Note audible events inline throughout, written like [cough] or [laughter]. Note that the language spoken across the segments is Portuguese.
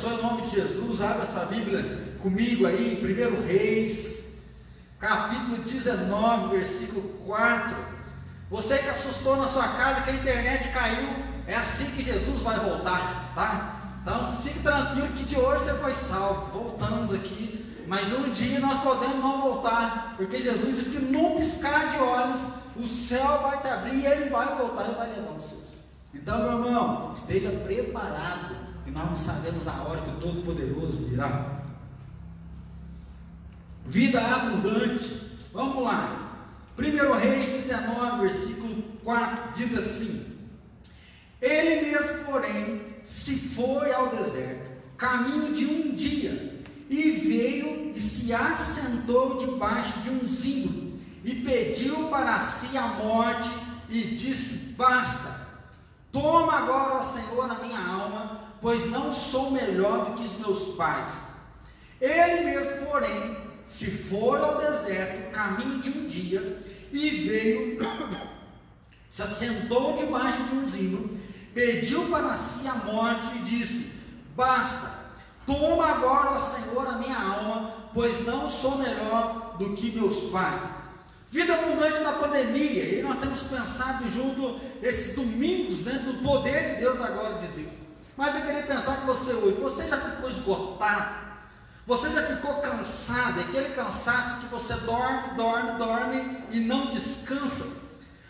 abençoe em nome de Jesus. Abra sua Bíblia comigo aí, em 1 Reis, capítulo 19, versículo 4. Você que assustou na sua casa que a internet caiu, é assim que Jesus vai voltar, tá? Então fique tranquilo que de hoje você foi salvo. Voltamos aqui. Mas um dia nós podemos não voltar, porque Jesus disse que num piscar de olhos o céu vai se abrir e ele vai voltar e vai levar os seus. Então, meu irmão, esteja preparado, que nós não sabemos a hora que o Todo-Poderoso virá. Vida abundante. Vamos lá. 1 Reis 19, versículo 4 diz assim: Ele mesmo, porém, se foi ao deserto, caminho de um dia, e veio e se assentou debaixo de um zimbro, e pediu para si a morte, e disse: Basta, toma agora, ó Senhor, a minha alma, pois não sou melhor do que os meus pais. Ele mesmo, porém, se foi ao deserto, caminho de um dia, e veio, [coughs] se assentou debaixo de um zimbro, pediu para si a morte e disse: Basta, toma agora, ó Senhor, a minha alma, pois não sou melhor do que meus pais. Vida abundante na pandemia, e nós temos pensado junto esses domingos dentro né, do poder de Deus, da glória de Deus. Mas eu queria pensar com você hoje, você já ficou esgotado, você já ficou cansado, aquele cansaço que você dorme, dorme, dorme e não descansa.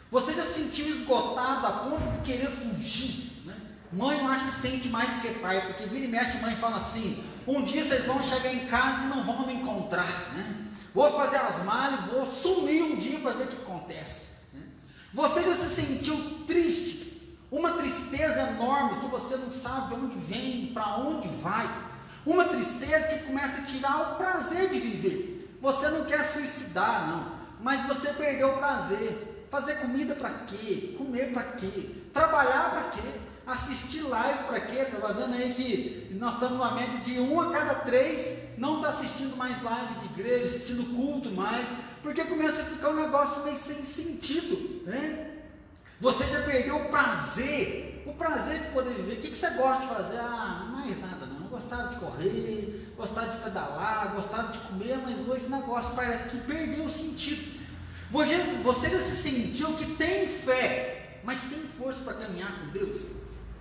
Você já se sentiu esgotado a ponto de querer fugir? Né? Mãe, eu acho que sente mais do que pai, porque vira e mexe, mãe fala assim: um dia vocês vão chegar em casa e não vão me encontrar. Né? Vou fazer as malas, vou sumir um dia para ver o que acontece. Né? Você já se sentiu triste? Uma tristeza enorme que você não sabe de onde vem, para onde vai. Uma tristeza que começa a tirar o prazer de viver. Você não quer suicidar, não, mas você perdeu o prazer. Fazer comida para quê? Comer para quê? Trabalhar para quê? Assistir live para quê? Estava vendo aí que nós estamos numa média de um a cada três não está assistindo mais live de igreja, assistindo culto mais, porque começa a ficar um negócio meio sem sentido, né? Você já perdeu o prazer, o prazer de poder viver. O que, que você gosta de fazer? Ah, mais nada não. Gostava de correr, gostava de pedalar, gostava de comer, mas hoje o negócio parece que perdeu o sentido. Você já se sentiu que tem fé, mas sem força para caminhar com Deus?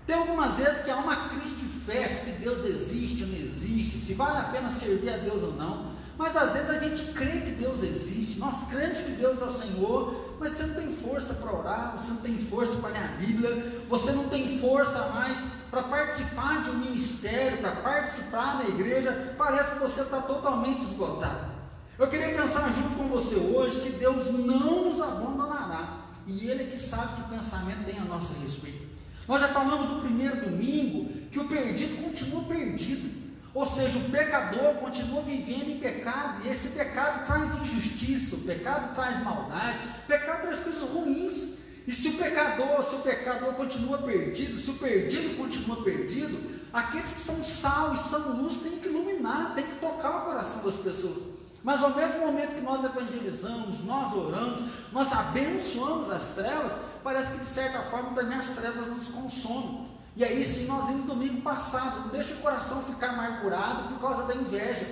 Tem algumas vezes que há uma crise de fé, se Deus existe ou não existe, se vale a pena servir a Deus ou não. Mas às vezes a gente crê que Deus existe, nós cremos que Deus é o Senhor, mas você não tem força para orar, você não tem força para ler a Bíblia, você não tem força mais para participar de um ministério, para participar da igreja, parece que você está totalmente esgotado. Eu queria pensar junto com você hoje que Deus não nos abandonará. E Ele é que sabe que pensamento tem a nosso respeito. Nós já falamos do primeiro domingo que o perdido continua perdido. Ou seja, o pecador continua vivendo em pecado, e esse pecado traz injustiça, o pecado traz maldade, o pecado traz coisas ruins. E se o pecador, se o pecador continua perdido, se o perdido continua perdido, aqueles que são sal e são luz têm que iluminar, têm que tocar o coração das pessoas. Mas ao mesmo momento que nós evangelizamos, nós oramos, nós abençoamos as trevas, parece que de certa forma também as trevas nos consomem. E aí sim nós vimos domingo passado, não deixa o coração ficar amargurado por causa da inveja.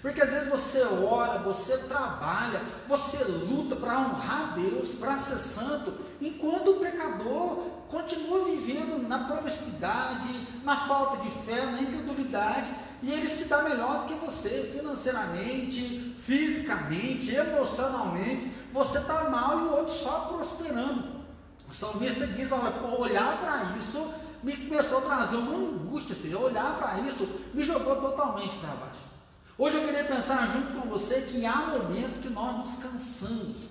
Porque às vezes você ora, você trabalha, você luta para honrar Deus, para ser santo, enquanto o pecador continua vivendo na promiscuidade, na falta de fé, na incredulidade, e ele se dá melhor do que você, financeiramente, fisicamente, emocionalmente. Você está mal e o outro só prosperando. O salmista diz: olha, olhar para isso me começou a trazer uma angústia, seja, olhar para isso me jogou totalmente para baixo. Hoje eu queria pensar junto com você que há momentos que nós nos cansamos.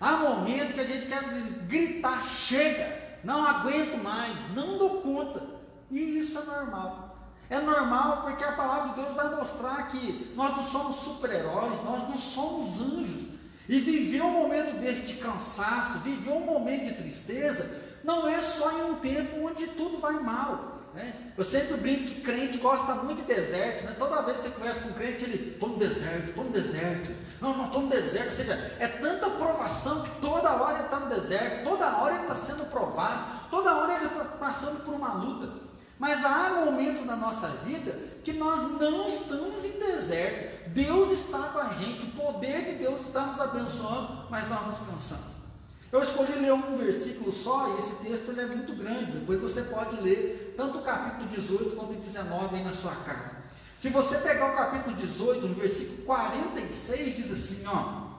Há momentos que a gente quer gritar, chega, não aguento mais, não dou conta. E isso é normal. É normal porque a palavra de Deus vai mostrar que nós não somos super-heróis, nós não somos anjos. E viver um momento desse de cansaço, viver um momento de tristeza, não é só em um tempo onde tudo vai mal. Né? Eu sempre brinco que crente gosta muito de deserto. Né? Toda vez que você conversa com um crente, ele, estou no deserto, estou no deserto. Não, não, estou no deserto. Ou seja, é tanta provação que toda hora ele está no deserto, toda hora ele está sendo provado, toda hora ele está passando por uma luta. Mas há momentos na nossa vida que nós não estamos em deserto. Deus está com a gente, o poder de Deus está nos abençoando, mas nós nos cansamos. Eu escolhi ler um versículo só, e esse texto ele é muito grande. Depois você pode ler tanto o capítulo 18 quanto o 19 aí na sua casa. Se você pegar o capítulo 18, no versículo 46, diz assim: ó,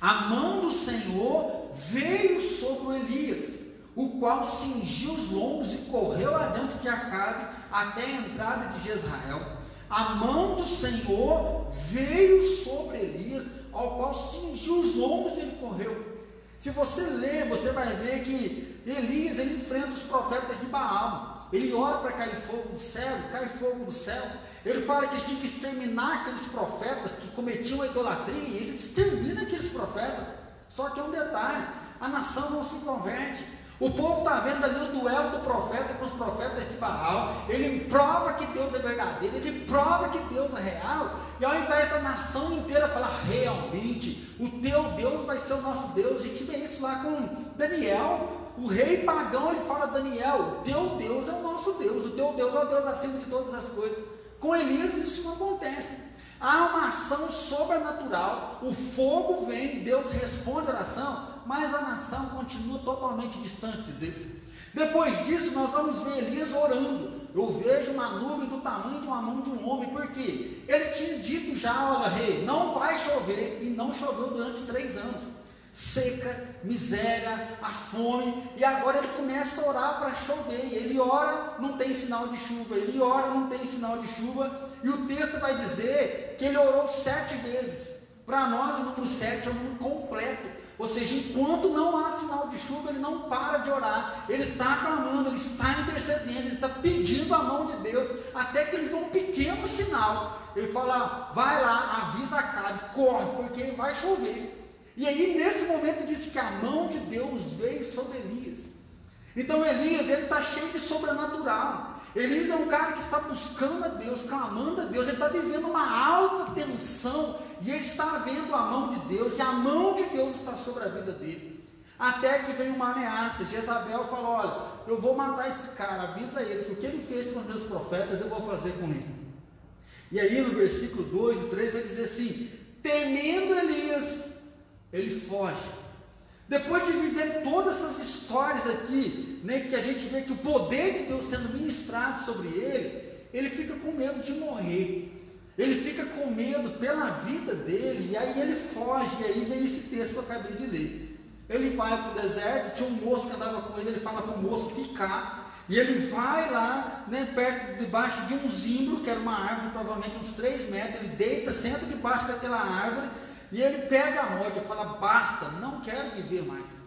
a mão do Senhor veio sobre Elias o qual cingiu os lombos e correu adiante de Acabe até a entrada de Jezrael. A mão do Senhor veio sobre Elias, ao qual cingiu os lombos e ele correu. Se você ler, você vai ver que Elias ele enfrenta os profetas de Baal. Ele ora para cair fogo do céu, cai fogo do céu. Ele fala que eles tinham que exterminar aqueles profetas que cometiam a idolatria, e ele extermina aqueles profetas. Só que é um detalhe: a nação não se converte. O povo está vendo ali o duelo do profeta com os profetas de Baal. Ele prova que Deus é verdadeiro, ele prova que Deus é real. E ao invés da nação inteira falar realmente, o teu Deus vai ser o nosso Deus. A gente vê isso lá com Daniel. O rei pagão ele fala: Daniel, teu Deus é o nosso Deus, o teu Deus é o Deus acima de todas as coisas. Com Elias isso não acontece. Há uma ação sobrenatural, o fogo vem, Deus responde a oração, mas a nação continua totalmente distante de Deus. Depois disso, nós vamos ver Elias orando. Eu vejo uma nuvem do tamanho de uma mão de um homem, porque ele tinha dito já: olha, rei, não vai chover, e não choveu durante três anos. Seca, miséria, a fome, e agora ele começa a orar para chover. Ele ora, não tem sinal de chuva, ele ora, não tem sinal de chuva, e o texto vai dizer que ele orou sete vezes. Para nós, o número sete é um número completo. Ou seja, enquanto não há sinal de chuva, ele não para de orar, ele está clamando, ele está intercedendo, ele está pedindo a mão de Deus, até que ele vê um pequeno sinal. Ele fala: vai lá, avisa a Cabe, corre, porque vai chover. E aí, nesse momento, diz que a mão de Deus veio sobre Elias. Então, Elias, ele está cheio de sobrenatural. Elias é um cara que está buscando a Deus, clamando a Deus, ele está vivendo uma alta tensão e ele está vendo a mão de Deus, e a mão de Deus está sobre a vida dele. Até que vem uma ameaça. Jezabel falou: Olha, eu vou matar esse cara, avisa ele que o que ele fez com os meus profetas eu vou fazer com ele. E aí no versículo 2 e 3 vai dizer assim: Temendo Elias, ele foge. Depois de viver todas essas histórias aqui, né, que a gente vê que o poder de Deus sendo ministrado sobre ele, ele fica com medo de morrer. Ele fica com medo pela vida dele, e aí ele foge, e aí vem esse texto que eu acabei de ler. Ele vai para o deserto, tinha um moço que andava com ele, ele fala para o moço ficar, e ele vai lá, né, perto, debaixo de um zimbro, que era uma árvore de provavelmente uns 3 metros, ele deita, senta debaixo daquela árvore, e ele pede a morte, ele fala: basta, não quero viver mais,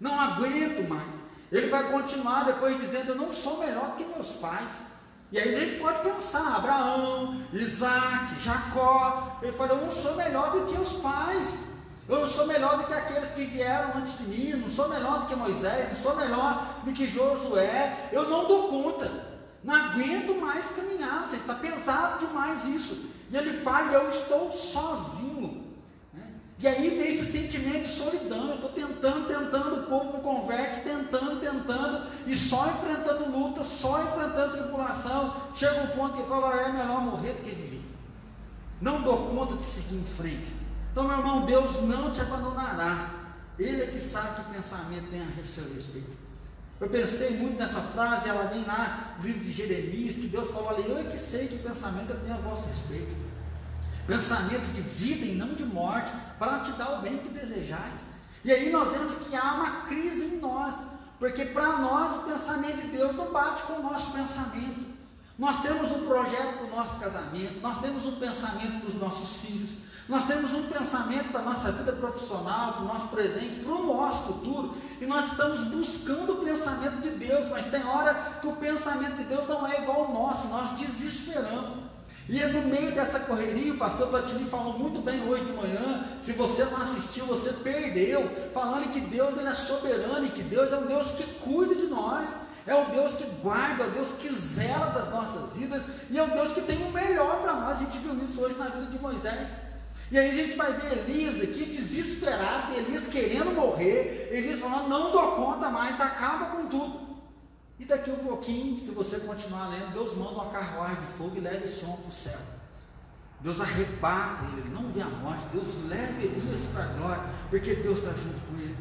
não aguento mais. Ele vai continuar depois dizendo: eu não sou melhor que meus pais. E aí a gente pode pensar: Abraão, Isaac, Jacó. Ele fala: eu não sou melhor do que os pais. Eu não sou melhor do que aqueles que vieram antes de mim, não sou melhor do que Moisés, não sou melhor do que Josué, eu não dou conta, não aguento mais caminhar, está pesado demais isso. E ele fala, eu estou sozinho. E aí vem esse sentimento de solidão. Eu estou tentando, tentando, o povo não converte, tentando, tentando, e só enfrentando luta, só enfrentando tribulação. Chega um ponto que fala: é melhor morrer do que viver. Não dou conta de seguir em frente. Então, meu irmão, Deus não te abandonará. Ele é que sabe que pensamento tem a seu respeito. Eu pensei muito nessa frase, ela vem lá no livro de Jeremias, que Deus falou ali: eu é que sei que pensamento tenho a vosso respeito pensamento de vida e não de morte, para te dar o bem que desejais. E aí nós vemos que há uma crise em nós, porque para nós o pensamento de Deus não bate com o nosso pensamento. Nós temos um projeto para o nosso casamento, nós temos um pensamento para os nossos filhos, nós temos um pensamento para a nossa vida profissional, para o nosso presente, para o nosso futuro, e nós estamos buscando o pensamento de Deus, mas tem hora que o pensamento de Deus não é igual ao nosso, nós desesperamos. E é no meio dessa correria, o pastor Platini falou muito bem hoje de manhã. Se você não assistiu, você perdeu. Falando que Deus ele é soberano e que Deus é um Deus que cuida de nós. É o Deus que guarda, é o Deus que zela das nossas vidas. E é o Deus que tem o melhor para nós. A gente viu isso hoje na vida de Moisés. E aí a gente vai ver Elias aqui desesperado, Elias querendo morrer, Elias falando, não dou conta mais, acaba com tudo. E daqui um pouquinho, se você continuar lendo, Deus manda uma carruagem de fogo e leva esse homem para o céu. Deus arrebata ele, ele não vê a morte, Deus leva Elias para a glória, porque Deus está junto com ele.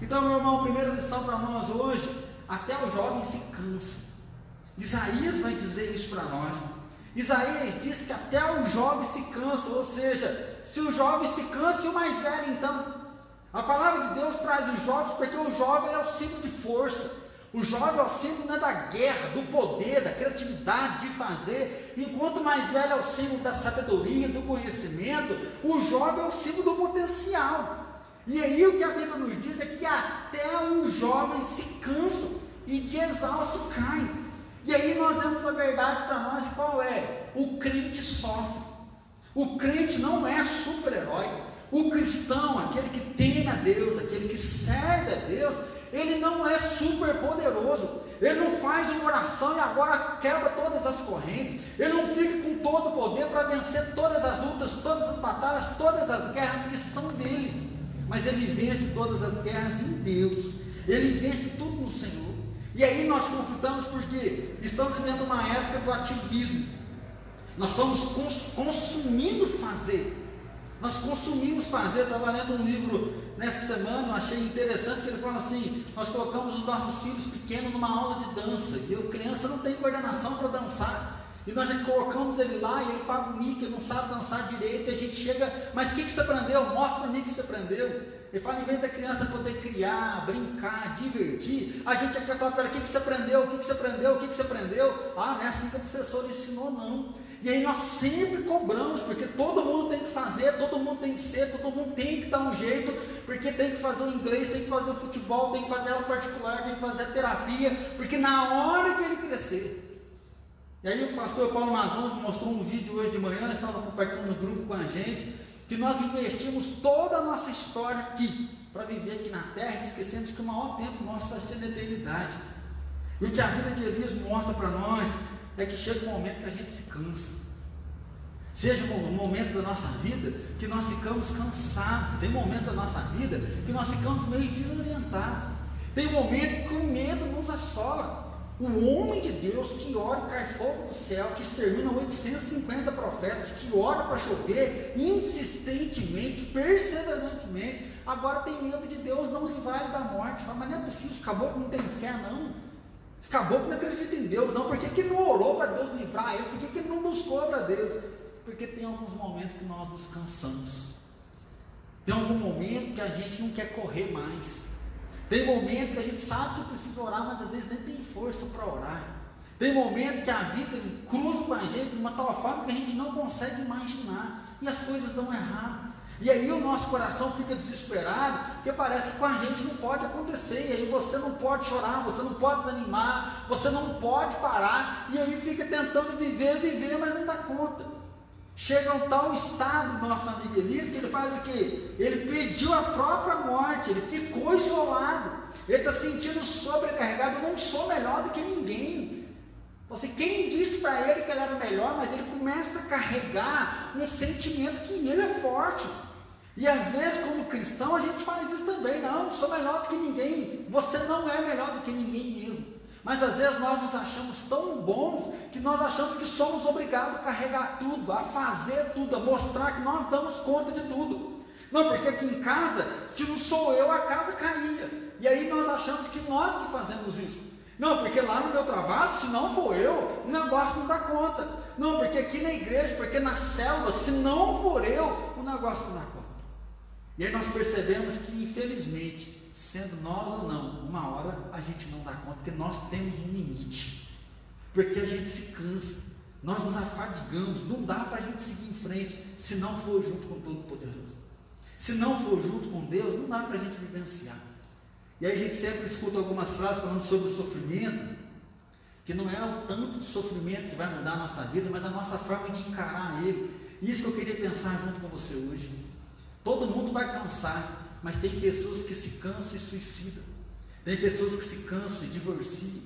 Então, meu irmão, primeira lição para nós hoje, até o jovem se cansa. Isaías vai dizer isso para nós. Isaías diz que até o jovem se cansa, ou seja, se o jovem se cansa e o mais velho então. A palavra de Deus traz os jovens porque o jovem é o símbolo de força. O jovem é o símbolo né, da guerra, do poder, da criatividade, de fazer. Enquanto o mais velho é o símbolo da sabedoria, do conhecimento, o jovem é o símbolo do potencial. E aí o que a Bíblia nos diz é que até os jovens se cansam e de exausto caem. E aí nós vemos a verdade para nós qual é? O crente sofre. O crente não é super-herói. O cristão, aquele que teme a Deus, aquele que serve a Deus, ele não é super poderoso. Ele não faz uma oração e agora quebra todas as correntes. Ele não fica com todo o poder para vencer todas as lutas, todas as batalhas, todas as guerras que são dele. Mas ele vence todas as guerras em Deus. Ele vence tudo no Senhor. E aí nós conflitamos porque estamos vivendo uma época do ativismo. Nós estamos consumindo fazer. Nós consumimos fazer. Estava lendo um livro nessa semana, eu achei interessante que ele fala assim: nós colocamos os nossos filhos pequenos numa aula de dança. E a criança não tem coordenação para dançar. E nós já colocamos ele lá e ele paga o mico, ele não sabe dançar direito. E a gente chega, mas o que, que você aprendeu? Mostra para mim que você aprendeu. Ele fala, em vez da criança poder criar, brincar, divertir, a gente quer falar para ela o que, que você aprendeu, o que, que você aprendeu, o que, que você aprendeu. Ah, não é assim que o professor ensinou, não. E aí nós sempre cobramos, porque todo mundo tem que fazer, todo mundo tem que ser, todo mundo tem que dar um jeito, porque tem que fazer o inglês, tem que fazer o futebol, tem que fazer aula particular, tem que fazer a terapia, porque na hora que ele crescer. E aí o pastor Paulo Mazon mostrou um vídeo hoje de manhã, estava compartilhando no grupo com a gente, que nós investimos toda a nossa história aqui, para viver aqui na terra, esquecendo que o maior tempo nosso vai ser na eternidade. E o que a vida de Elias mostra para nós é que chega um momento que a gente se cansa. Seja um momento da nossa vida que nós ficamos cansados, tem momentos da nossa vida que nós ficamos meio desorientados, tem momento que o medo nos assola. O homem de Deus que ora e cai fogo do céu, que extermina 850 profetas, que ora para chover insistentemente, perseverantemente, agora tem medo de Deus não livrar ele da morte. Fala, mas não é possível, esse caboclo não tem fé, não. Esse caboclo não acredita em Deus, não. Por que, que não orou para Deus livrar ele? Por que, que ele não buscou para Deus? Porque tem alguns momentos que nós nos cansamos. Tem algum momento que a gente não quer correr mais. Tem momentos que a gente sabe que precisa orar, mas às vezes nem tem força para orar. Tem momentos que a vida cruza com a gente de uma tal forma que a gente não consegue imaginar. E as coisas dão errado. E aí o nosso coração fica desesperado, porque parece que com a gente não pode acontecer. E aí você não pode chorar, você não pode desanimar, você não pode parar. E aí fica tentando viver, viver, mas não dá conta. Chega a um tal estado, nosso amigo Elias, que ele faz o quê? Ele pediu a própria morte, ele ficou isolado, ele está sentindo sobrecarregado, eu não sou melhor do que ninguém. Você, quem disse para ele que ele era melhor, mas ele começa a carregar um sentimento que ele é forte. E às vezes, como cristão, a gente faz isso também. Não, sou melhor do que ninguém. Você não é melhor do que ninguém mesmo. Mas às vezes nós nos achamos tão bons que nós achamos que somos obrigados a carregar tudo, a fazer tudo, a mostrar que nós damos conta de tudo. Não, porque aqui em casa, se não sou eu, a casa caía. E aí nós achamos que nós que fazemos isso. Não, porque lá no meu trabalho, se não for eu, o negócio não dá conta. Não, porque aqui na igreja, porque na célula, se não for eu, o negócio não dá conta. E aí nós percebemos que, infelizmente, sendo nós ou não, uma hora a gente não dá conta, porque nós temos um limite, porque a gente se cansa, nós nos afadigamos, não dá para a gente seguir em frente se não for junto com o Todo-Poderoso. Se não for junto com Deus, não dá para a gente vivenciar. E aí a gente sempre escuta algumas frases falando sobre o sofrimento, que não é o tanto de sofrimento que vai mudar a nossa vida, mas a nossa forma de encarar ele. Isso que eu queria pensar junto com você hoje. Todo mundo vai cansar, mas tem pessoas que se cansam e suicidam. Tem pessoas que se cansam e divorciam.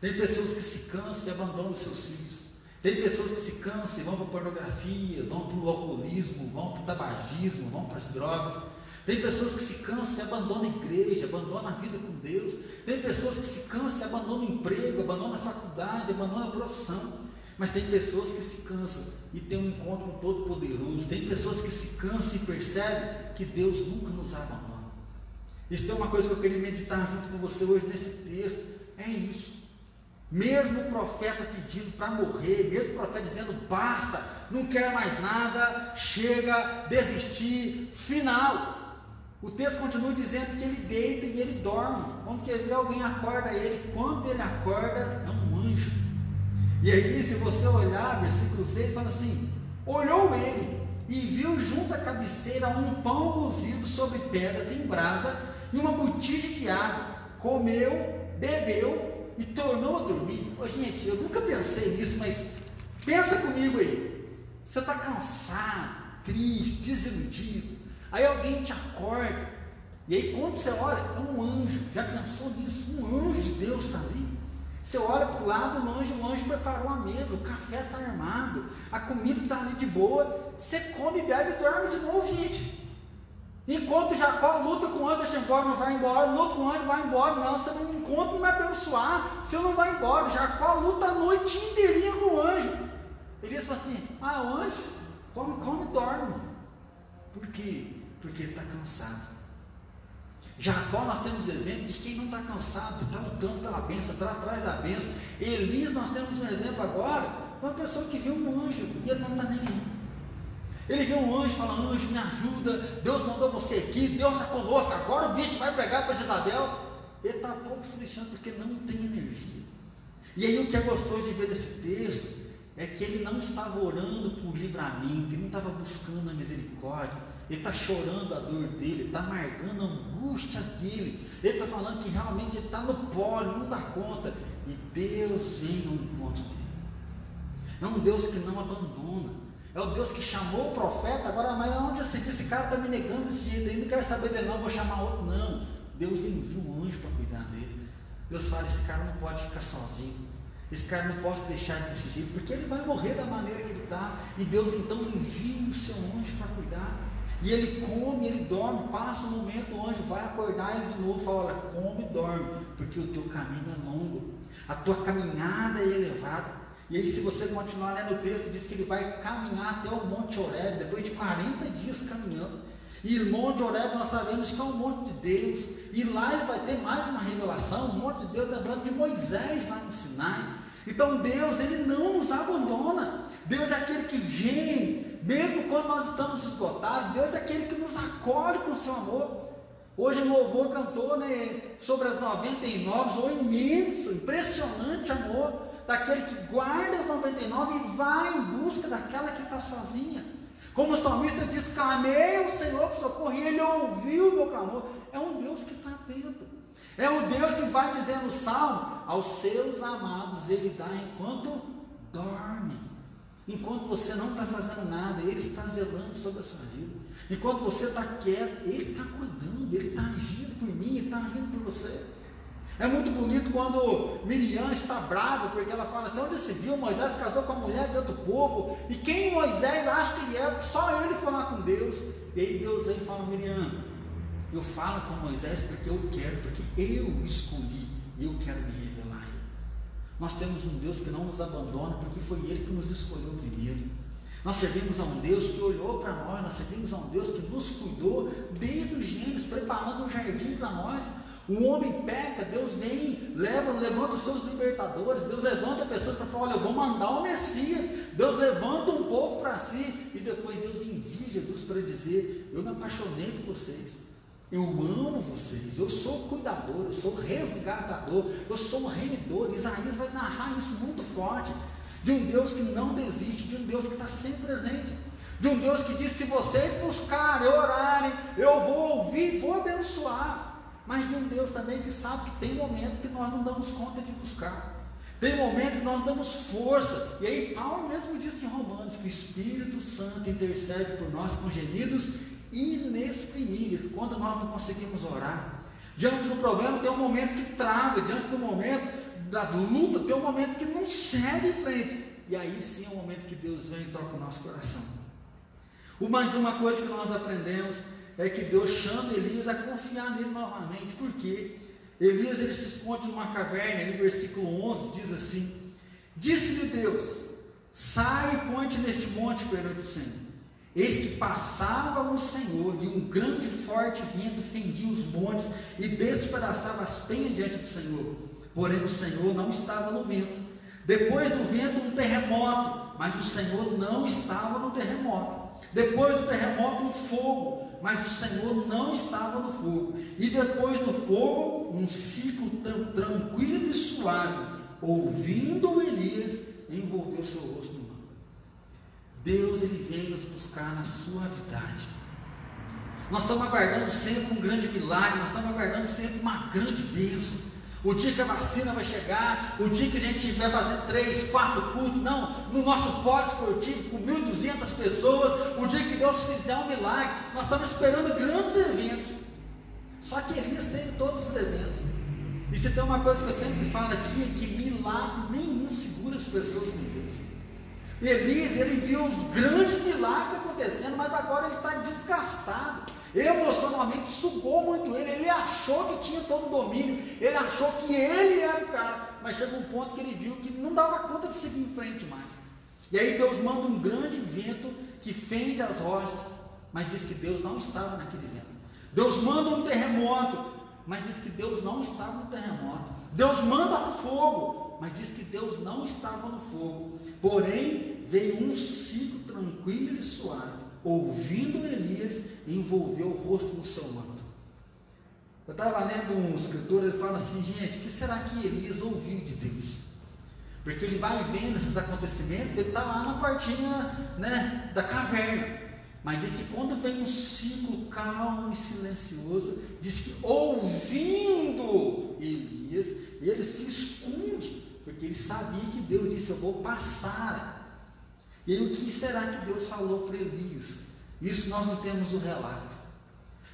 Tem pessoas que se cansam e abandonam seus filhos. Tem pessoas que se cansam e vão para a pornografia, vão para o alcoolismo, vão para o tabagismo, vão para as drogas. Tem pessoas que se cansam e abandonam a igreja, abandonam a vida com Deus. Tem pessoas que se cansam e abandonam o emprego, abandonam a faculdade, abandonam a profissão. Mas tem pessoas que se cansam e têm um encontro com Todo-Poderoso. Tem pessoas que se cansam e percebem que Deus nunca nos abandona. Isso é uma coisa que eu queria meditar junto com você hoje nesse texto. É isso. Mesmo o profeta pedindo para morrer, mesmo o profeta dizendo basta, não quer mais nada, chega, desistir, final. O texto continua dizendo que ele deita e ele dorme. Quando quer ver alguém acorda ele, quando ele acorda, é um anjo. E aí, se você olhar, versículo 6 fala assim: olhou ele e viu junto à cabeceira um pão cozido sobre pedras em brasa e uma botija de água. Comeu, bebeu e tornou a dormir. Ô, gente, eu nunca pensei nisso, mas pensa comigo aí. Você está cansado, triste, desiludido. Aí alguém te acorda. E aí quando você olha, é um anjo. Já pensou nisso? Um anjo de Deus está ali. Você olha para o lado, anjo, o anjo preparou a mesa, o café está armado, a comida está ali de boa. Você come, bebe e dorme de novo, gente. Enquanto Jacó luta com o anjo, deixa embora, não vai embora, luta com anjo, vai embora, não, você não encontra, não vai abençoar, você não vai embora. Jacó luta a noite inteirinha com o anjo. Ele fala assim: ah, anjo, come, come, dorme. Por quê? Porque ele está cansado. Jacó, nós temos exemplo de quem não está cansado, está lutando pela bênção, está atrás da bênção. Elias, nós temos um exemplo agora, uma pessoa que viu um anjo e ele não está nem aí. Ele vê um anjo e fala: Anjo, me ajuda. Deus mandou você aqui. Deus está conosco. Agora o bicho vai pegar para Isabel. Ele está pouco se lixando porque não tem energia. E aí o que é gostoso de ver desse texto é que ele não estava orando por livramento, ele não estava buscando a misericórdia, ele está chorando a dor dele, está amargando a angústia dele, ele está falando que realmente ele está no pó, não dá conta, e Deus vem ao encontro dele. É um Deus que não abandona. É o Deus que chamou o profeta, agora, mas onde assim? Esse cara está me negando desse jeito aí, não quero saber dele, não, vou chamar outro. Não. Deus envia um anjo para cuidar dele. Deus fala: esse cara não pode ficar sozinho. Esse cara não posso deixar desse jeito, porque ele vai morrer da maneira que ele está. E Deus então envia o seu anjo para cuidar. E ele come, ele dorme, passa um momento, o anjo vai acordar ele de novo e fala: Olha, come e dorme, porque o teu caminho é longo, a tua caminhada é elevada. E aí, se você continuar lendo o texto, diz que ele vai caminhar até o Monte Oreb, depois de 40 dias caminhando. E o Monte Oreb nós sabemos que é um monte de Deus. E lá ele vai ter mais uma revelação, um monte de Deus, lembrando de Moisés lá no Sinai. Então Deus, ele não nos abandona. Deus é aquele que vem, mesmo quando nós estamos esgotados. Deus é aquele que nos acolhe com o seu amor. Hoje o louvor cantou né, sobre as 99, o imenso, impressionante amor daquele que guarda as 99 e vai em busca daquela que está sozinha. Como o salmista diz, clamei ao Senhor por socorro e Ele ouviu o meu clamor. É um Deus que está atento. É o Deus que vai dizer no salmo, aos seus amados Ele dá enquanto dorme. Enquanto você não está fazendo nada, Ele está zelando sobre a sua vida. Enquanto você está quieto, Ele está cuidando, Ele está agindo por mim, Ele está agindo por você. É muito bonito quando Miriam está brava, porque ela fala assim: onde se viu? Moisés casou com a mulher de outro povo, e quem Moisés acha que ele é? Só ele falar com Deus. E aí Deus e fala: Miriam, eu falo com Moisés porque eu quero, porque eu escolhi e eu quero me revelar. Nós temos um Deus que não nos abandona, porque foi Ele que nos escolheu primeiro. Nós servimos a um Deus que olhou para nós, nós servimos a um Deus que nos cuidou desde os gêmeos, preparando um jardim para nós. O homem peca, Deus vem, leva, levanta os seus libertadores, Deus levanta pessoas para falar, olha, eu vou mandar o Messias, Deus levanta um povo para si, e depois Deus envia Jesus para dizer, eu me apaixonei por vocês, eu amo vocês, eu sou cuidador, eu sou resgatador, eu sou remidor. Isaías vai narrar isso muito forte, de um Deus que não desiste, de um Deus que está sempre presente. De um Deus que diz: se vocês buscarem, orarem, eu vou ouvir, vou abençoar mas de um Deus também que sabe que tem momento que nós não damos conta de buscar. Tem momento que nós damos força. E aí Paulo mesmo disse em Romanos que o Espírito Santo intercede por nós com gemidos inexprimíveis, quando nós não conseguimos orar. Diante do problema tem um momento que trava, diante do momento da luta tem um momento que não segue em frente. E aí sim é o momento que Deus vem e toca o nosso coração. Mais uma coisa que nós aprendemos é que Deus chama Elias a confiar nele novamente. Por quê? Elias ele se esconde numa caverna, e no versículo 11 diz assim: Disse-lhe Deus: Sai e ponte neste monte perante o Senhor. Eis que passava o Senhor, e um grande forte vento fendia os montes e despedaçava as penhas diante do Senhor. Porém, o Senhor não estava no vento. Depois do vento, um terremoto, mas o Senhor não estava no terremoto. Depois do terremoto, um fogo, mas o Senhor não estava no fogo. E depois do fogo, um ciclo tão tranquilo e suave. Ouvindo Elias, envolveu seu rosto no. Deus ele vem nos buscar na suavidade. Nós estamos aguardando sempre um grande milagre, nós estamos aguardando sempre uma grande bênção. O dia que a vacina vai chegar, o dia que a gente estiver fazendo três, quatro cultos, não, no nosso polo esportivo com 1.200 pessoas, o dia que Deus fizer um milagre, nós estamos esperando grandes eventos. Só que Elias teve todos esses eventos. E se tem uma coisa que eu sempre falo aqui, é que milagre nenhum segura as pessoas com Deus. Elias, ele viu os grandes milagres acontecendo, mas agora ele está desgastado. Emocionalmente sugou muito ele. Ele achou que tinha todo o domínio. Ele achou que ele era o cara. Mas chegou um ponto que ele viu que não dava conta de seguir em frente mais. E aí Deus manda um grande vento que fende as rochas. Mas diz que Deus não estava naquele vento. Deus manda um terremoto. Mas diz que Deus não estava no terremoto. Deus manda fogo. Mas diz que Deus não estava no fogo. Porém, veio um ciclo tranquilo e suave ouvindo Elias, envolveu o rosto no seu manto. Eu estava lendo um escritor, ele fala assim, gente, o que será que Elias ouviu de Deus? Porque ele vai vendo esses acontecimentos, ele está lá na portinha né, da caverna. Mas diz que quando vem um ciclo calmo e silencioso, diz que ouvindo Elias, ele se esconde, porque ele sabia que Deus disse: Eu vou passar e o que será que Deus falou para Elias? Isso nós não temos o relato.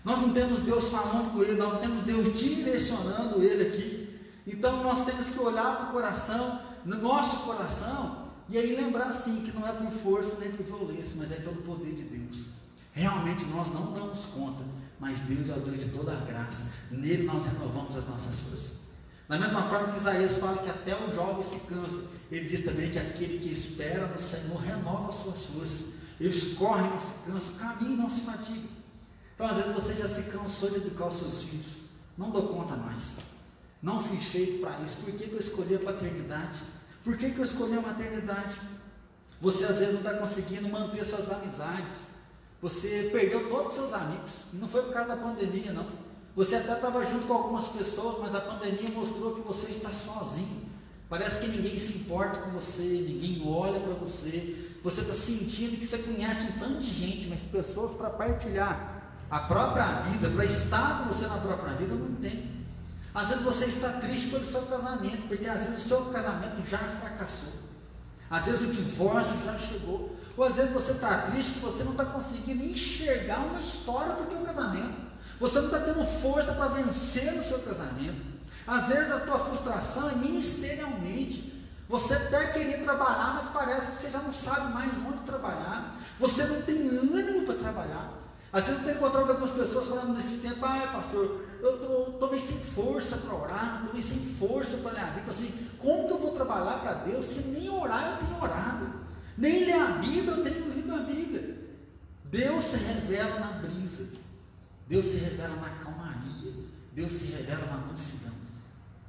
Nós não temos Deus falando com ele, nós não temos Deus direcionando ele aqui. Então nós temos que olhar para o coração, no nosso coração, e aí lembrar assim que não é por força nem por violência, mas é pelo poder de Deus. Realmente nós não damos conta, mas Deus é o Deus de toda a graça. Nele nós renovamos as nossas forças. Da mesma forma que Isaías fala que até o jovem se cansa, ele diz também que aquele que espera no Senhor renova as suas forças. Eles correm, não se cansam, caminham, não se fatigam. Então, às vezes, você já se cansou de educar os seus filhos. Não dou conta mais. Não fui feito para isso. Por que, que eu escolhi a paternidade? Por que, que eu escolhi a maternidade? Você, às vezes, não está conseguindo manter suas amizades. Você perdeu todos os seus amigos. Não foi por causa da pandemia, não. Você até estava junto com algumas pessoas, mas a pandemia mostrou que você está sozinho. Parece que ninguém se importa com você, ninguém olha para você. Você está sentindo que você conhece um tanto de gente, mas pessoas para partilhar a própria vida, para estar com você na própria vida, não tem. Às vezes você está triste pelo seu casamento, porque às vezes o seu casamento já fracassou. Às vezes o divórcio já chegou. Ou às vezes você está triste que você não está conseguindo enxergar uma história para o seu casamento. Você não está tendo força para vencer no seu casamento. Às vezes a tua frustração é ministerialmente. Você até queria trabalhar, mas parece que você já não sabe mais onde trabalhar. Você não tem ânimo para trabalhar. Às vezes eu tenho encontrado algumas pessoas falando nesse tempo, ah, pastor, eu estou meio sem força para orar, estou meio sem força para ler a Bíblia. Assim, como que eu vou trabalhar para Deus se nem orar eu tenho orado? Nem ler a Bíblia eu tenho lido a Bíblia. Deus se revela na brisa. Deus se revela na calmaria. Deus se revela na mansidão.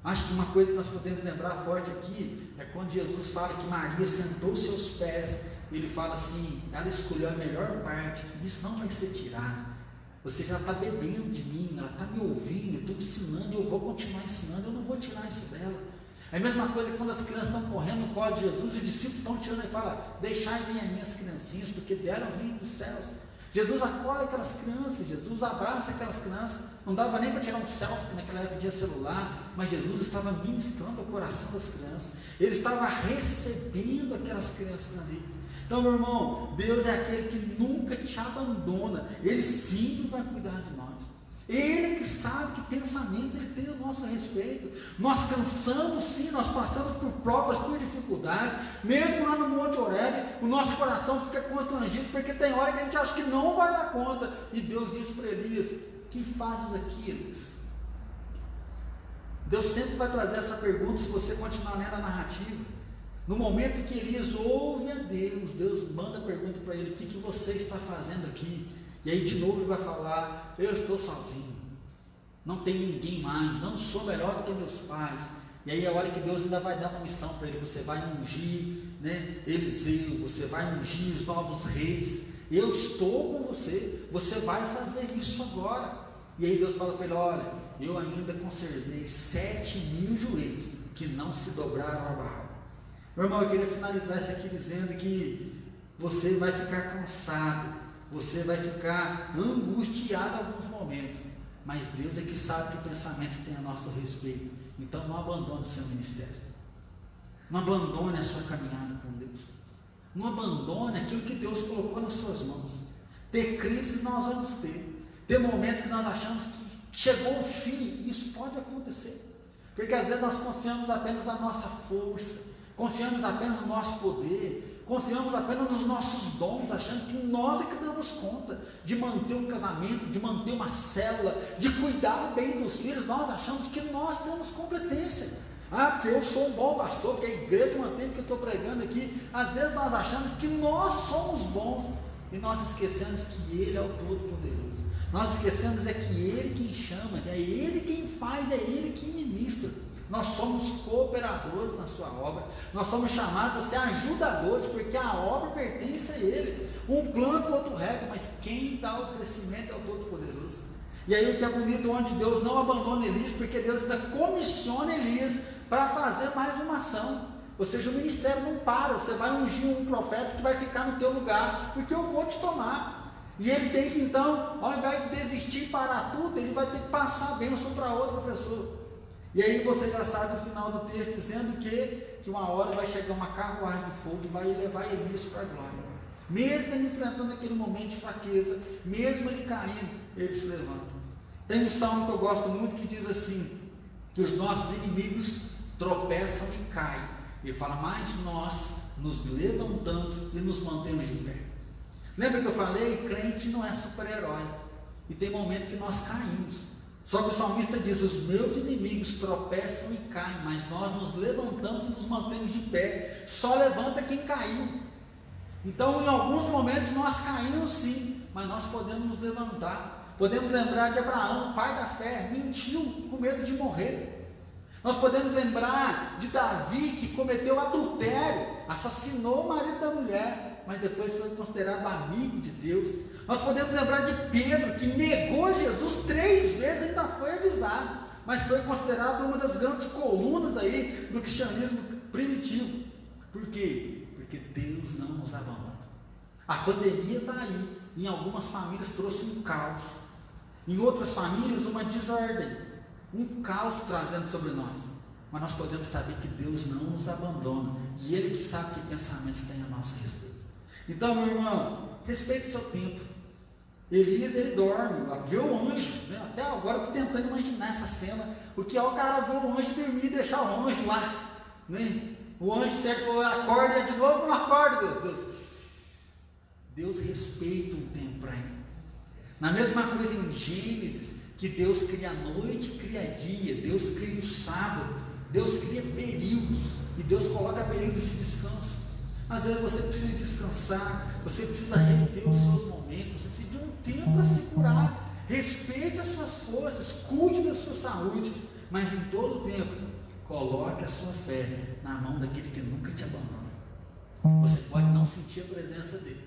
Acho que uma coisa que nós podemos lembrar forte aqui é quando Jesus fala que Maria sentou seus pés, ele fala assim: ela escolheu a melhor parte, isso não vai ser tirado. Você já está bebendo de mim, ela está me ouvindo, eu estou ensinando, eu vou continuar ensinando, eu não vou tirar isso dela. É a mesma coisa quando as crianças estão correndo no colo de Jesus, os discípulos estão tirando e fala: Deixai vir as minhas criancinhas, porque dela reino dos céus. Jesus acolhe aquelas crianças, Jesus abraça aquelas crianças. Não dava nem para tirar um selfie, naquela época tinha celular, mas Jesus estava ministrando o coração das crianças. Ele estava recebendo aquelas crianças ali. Então, meu irmão, Deus é aquele que nunca te abandona. Ele sempre vai cuidar de nós. Ele que sabe que pensamentos ele tem a nosso respeito. Nós cansamos sim, nós passamos por provas, por dificuldades. Mesmo lá no Monte Oreb, o nosso coração fica constrangido, porque tem hora que a gente acha que não vai dar conta. E Deus disse para Elias: Que fazes aqui, Elias? Deus sempre vai trazer essa pergunta se você continuar lendo a narrativa. No momento que Elias ouve a Deus, Deus manda a pergunta para ele: O que, que você está fazendo aqui? E aí de novo ele vai falar: Eu estou sozinho, não tem ninguém mais, não sou melhor do que meus pais. E aí é a hora que Deus ainda vai dar uma missão para ele: Você vai ungir né, Eliseu, você vai ungir os novos reis. Eu estou com você, você vai fazer isso agora. E aí Deus fala para ele: Olha, eu ainda conservei sete mil joelhos que não se dobraram a Baal. Meu irmão, eu queria finalizar isso aqui dizendo que você vai ficar cansado você vai ficar angustiado em alguns momentos, mas Deus é que sabe que pensamentos tem a nosso respeito. Então não abandone o seu ministério. Não abandone a sua caminhada com Deus. Não abandone aquilo que Deus colocou nas suas mãos. Ter crises nós vamos ter. Ter momentos que nós achamos que chegou o fim. Isso pode acontecer. Porque às vezes nós confiamos apenas na nossa força, confiamos apenas no nosso poder, Confiamos apenas nos nossos dons, achando que nós é que damos conta de manter um casamento, de manter uma célula, de cuidar bem dos filhos. Nós achamos que nós temos competência. Ah, porque eu sou um bom pastor, porque a igreja mantém que eu estou pregando aqui. Às vezes nós achamos que nós somos bons e nós esquecemos que Ele é o Todo-Poderoso. Nós esquecemos é que Ele quem chama, é Ele quem faz, é Ele quem ministra. Nós somos cooperadores na sua obra. Nós somos chamados a ser ajudadores, porque a obra pertence a Ele. Um plano, outro rega, mas quem dá o crescimento é o Todo-Poderoso. E aí o que é bonito, onde Deus não abandona Elias, porque Deus ainda comissiona Elias para fazer mais uma ação. Ou seja, o ministério não para, você vai ungir um profeta que vai ficar no teu lugar, porque eu vou te tomar. E ele tem que então, ao invés de desistir para tudo, ele vai ter que passar a bênção para outra pessoa. E aí você já sabe o final do texto dizendo que, que uma hora vai chegar uma carruagem de fogo e vai levar Elias para a glória. Mesmo ele enfrentando aquele momento de fraqueza, mesmo ele caindo, ele se levanta. Tem um salmo que eu gosto muito que diz assim: que os nossos inimigos tropeçam e caem. Ele fala, mas nós nos levantamos e nos mantemos de pé. Lembra que eu falei? Crente não é super-herói. E tem momento que nós caímos. Só que o salmista diz: Os meus inimigos tropeçam e caem, mas nós nos levantamos e nos mantemos de pé. Só levanta quem caiu. Então, em alguns momentos nós caímos sim, mas nós podemos nos levantar. Podemos lembrar de Abraão, pai da fé, mentiu com medo de morrer. Nós podemos lembrar de Davi que cometeu adultério, assassinou o marido da mulher, mas depois foi considerado amigo de Deus. Nós podemos lembrar de Pedro, que negou Jesus três vezes, ainda foi avisado, mas foi considerado uma das grandes colunas aí do cristianismo primitivo. Por quê? Porque Deus não nos abandona. A pandemia está aí, em algumas famílias trouxe um caos, em outras famílias uma desordem, um caos trazendo sobre nós. Mas nós podemos saber que Deus não nos abandona e Ele que sabe que pensamentos tem a nosso respeito. Então, meu irmão, respeite seu tempo. Elias ele dorme, vê o anjo, né? até agora eu estou tentando imaginar essa cena, o que é o cara ver o anjo dormir e deixar o anjo lá, né? O anjo certo falou, acorda de novo, não acorda, Deus, Deus. Deus respeita o tempo ele. Na mesma coisa em Gênesis, que Deus cria noite, cria dia, Deus cria o sábado, Deus cria períodos, e Deus coloca períodos de descanso. Às vezes você precisa descansar, você precisa reviver os seus momentos, você precisa para se curar. Respeite as suas forças, cuide da sua saúde, mas em todo o tempo, coloque a sua fé na mão daquele que nunca te abandona. Você pode não sentir a presença dele,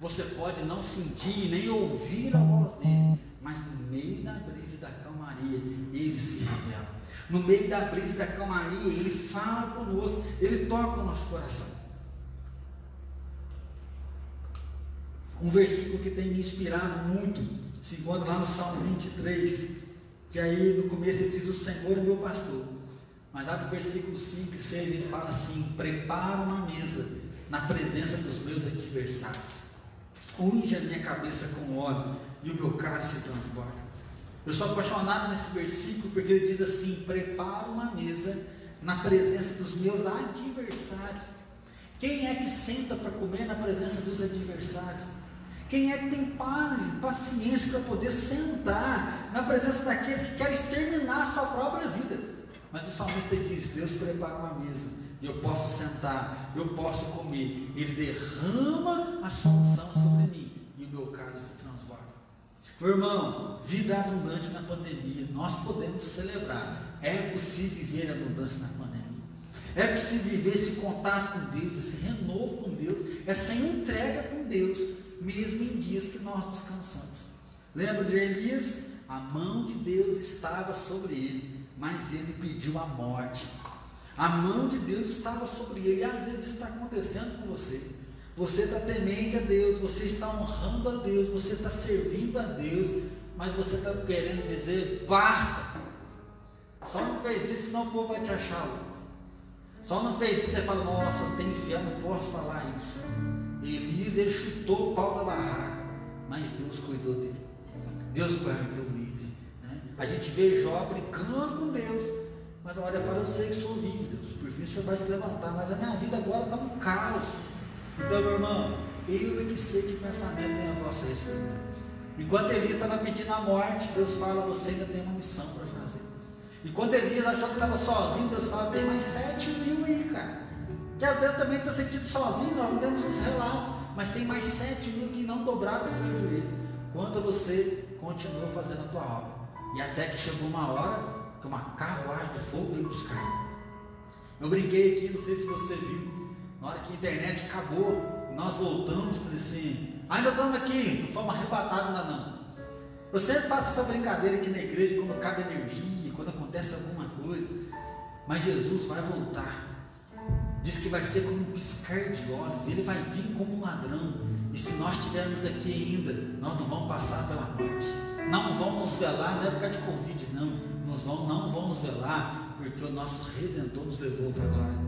você pode não sentir nem ouvir a voz dele, mas no meio da brisa da calmaria, ele se revela. No meio da brisa da calmaria, ele fala conosco, ele toca o nosso coração. Um versículo que tem me inspirado muito, se encontra lá no Salmo 23, que aí no começo ele diz: O Senhor é meu pastor. Mas lá no versículo 5 e 6 ele fala assim: Prepara uma mesa na presença dos meus adversários. Unge a minha cabeça com óleo e o meu cálice transborda. Eu sou apaixonado nesse versículo porque ele diz assim: prepara uma mesa na presença dos meus adversários. Quem é que senta para comer na presença dos adversários? Quem é que tem paz e paciência para poder sentar na presença daqueles que querem exterminar a sua própria vida? Mas o salmista diz: Deus prepara uma mesa, eu posso sentar, eu posso comer. Ele derrama a solução sobre mim, e o meu cálice transborda. Meu irmão, vida abundante na pandemia, nós podemos celebrar. É possível viver abundância na pandemia. É possível viver esse contato com Deus, esse renovo com Deus, essa entrega com Deus, mesmo em dias que nós descansamos. Lembra de Elias? A mão de Deus estava sobre ele, mas ele pediu a morte. A mão de Deus estava sobre ele, e às vezes está acontecendo com você. Você está temente a Deus, você está honrando a Deus, você está servindo a Deus, mas você está querendo dizer basta. Só não fez isso, senão o povo vai te achar louco. Só não fez isso, você fala, nossa, tem fé, não posso falar isso. Elias, ele chutou o pau da barraca, mas Deus cuidou dele. Deus guardou ele. Né? A gente vê Jó brincando com Deus, mas a hora fala, eu sei que sou vivo, Deus, por fim o Senhor vai se levantar, mas a minha vida agora está um caos. Então, meu irmão, eu é que sei que pensamento tem a vossa respeito. Enquanto Elias estava pedindo a morte, Deus fala, você ainda tem uma missão para fazer. E quando Elias achou que estava sozinho, Deus fala, tem mais sete mil aí, cara. Que às vezes também está sentindo sozinho, nós não temos os relatos, mas tem mais sete mil que não dobraram o seu joelho. Quanto você continuou fazendo a tua obra. E até que chegou uma hora que uma carruagem de fogo veio buscar. Eu brinquei aqui, não sei se você viu, na hora que a internet acabou, nós voltamos, falei assim, ainda estamos aqui, não fomos arrebatados ainda não. Eu sempre faço essa brincadeira aqui na igreja, quando cabe energia, quando acontece alguma coisa, mas Jesus vai voltar. Diz que vai ser como um piscar de olhos, ele vai vir como um ladrão. E se nós estivermos aqui ainda, nós não vamos passar pela morte. Não vamos nos velar, por causa de Covid, não. Nós não vamos velar, porque o nosso Redentor nos levou para a glória.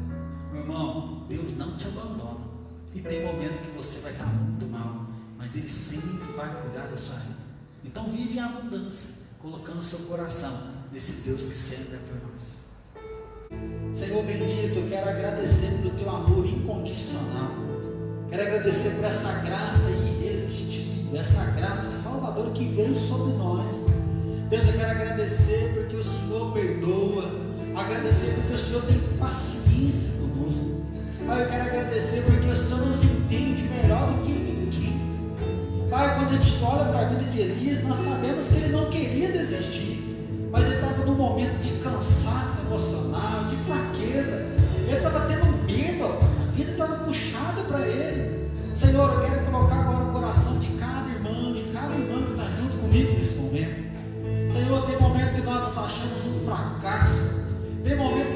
Meu irmão, Deus não te abandona. E tem momentos que você vai estar muito mal, mas Ele sempre vai cuidar da sua vida. Então vive em abundância, colocando seu coração nesse Deus que sempre é por nós. Senhor bendito, eu quero agradecer pelo teu amor incondicional. Quero agradecer por essa graça irresistível, essa graça salvadora que veio sobre nós. Deus, eu quero agradecer porque o Senhor perdoa, agradecer porque o Senhor tem paciência conosco. Pai, eu quero agradecer porque o Senhor nos entende melhor do que ninguém. Pai, quando a gente olha para a vida de Elias, nós sabemos que ele não queria desistir, mas ele estava num momento de cansaço emocional, de fraqueza. Ele estava tendo medo, a vida estava puxada para ele. Senhor, eu quero colocar agora o coração de cada irmão, de cada irmã que está junto comigo nesse momento. Senhor, tem momento que nós achamos um fracasso, tem momento